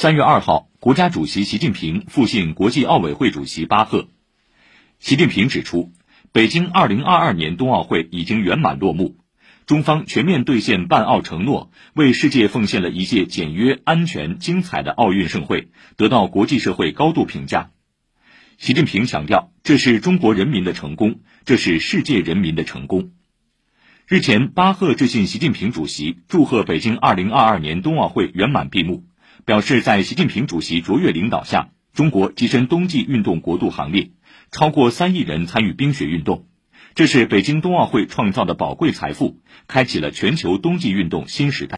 三月二号，国家主席习近平复信国际奥委会主席巴赫。习近平指出，北京二零二二年冬奥会已经圆满落幕，中方全面兑现办奥承诺，为世界奉献了一届简约、安全、精彩的奥运盛会，得到国际社会高度评价。习近平强调，这是中国人民的成功，这是世界人民的成功。日前，巴赫致信习近平主席，祝贺北京二零二二年冬奥会圆满闭幕。表示，在习近平主席卓越领导下，中国跻身冬季运动国度行列，超过三亿人参与冰雪运动，这是北京冬奥会创造的宝贵财富，开启了全球冬季运动新时代。